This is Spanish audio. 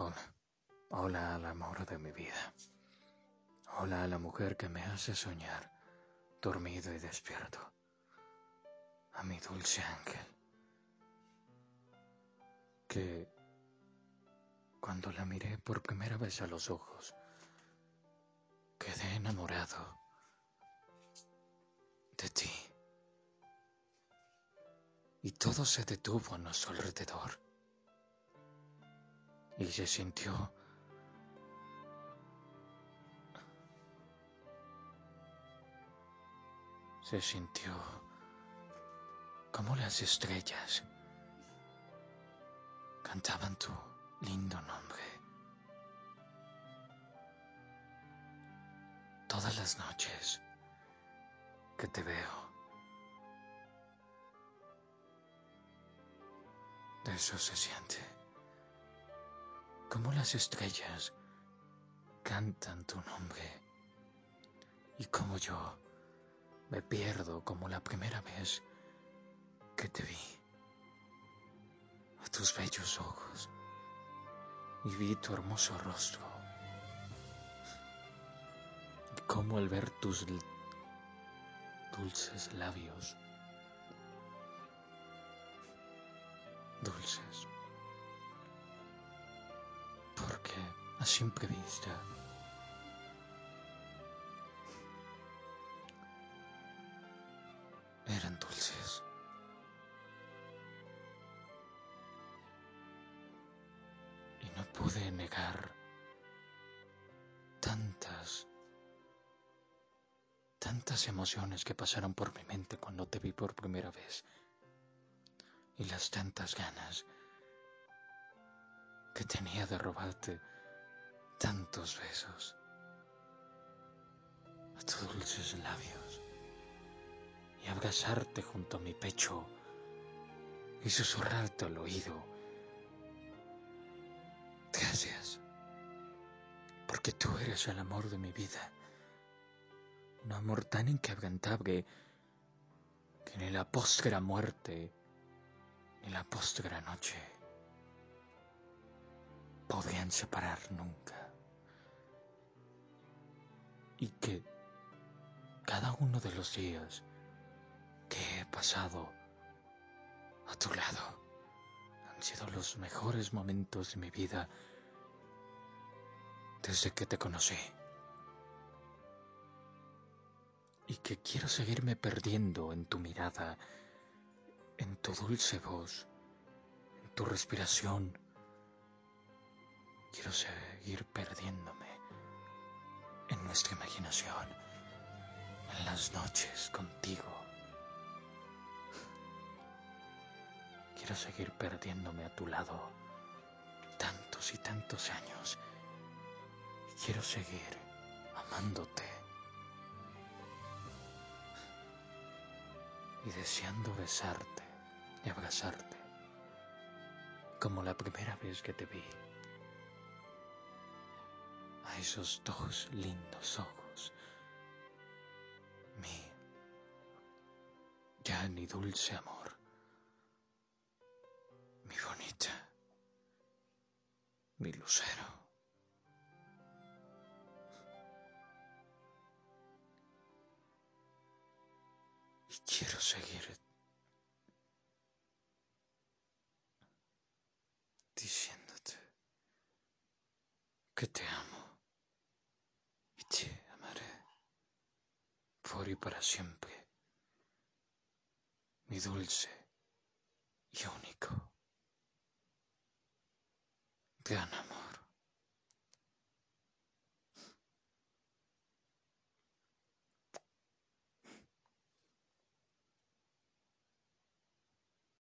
Hola, hola al amor de mi vida. Hola a la mujer que me hace soñar, dormido y despierto. A mi dulce ángel, que cuando la miré por primera vez a los ojos, quedé enamorado de ti. Y todo se detuvo a nuestro alrededor y se sintió se sintió como las estrellas cantaban tu lindo nombre. Todas las noches que te veo, de eso se siente como las estrellas cantan tu nombre y como yo me pierdo como la primera vez que te vi. A tus bellos ojos. Y vi tu hermoso rostro. Y como al ver tus dulces labios. Dulces a simple vista. Eran dulces. Y no pude negar tantas, tantas emociones que pasaron por mi mente cuando te vi por primera vez. Y las tantas ganas que tenía de robarte tantos besos a tus dulces labios y abrazarte junto a mi pecho y susurrarte al oído. Gracias, porque tú eres el amor de mi vida, un amor tan inquebrantable que ni la postra muerte ni la postra noche podrían separar nunca y que cada uno de los días que he pasado a tu lado han sido los mejores momentos de mi vida desde que te conocí. Y que quiero seguirme perdiendo en tu mirada, en tu dulce voz, en tu respiración. Quiero seguir perdiéndome nuestra imaginación, en las noches contigo. Quiero seguir perdiéndome a tu lado tantos y tantos años. Quiero seguir amándote y deseando besarte y abrazarte como la primera vez que te vi esos dos lindos ojos. Mi ya ni dulce amor. Mi bonita. Mi lucero. Y quiero seguir diciéndote que te amo. Y para siempre, mi dulce y único. Te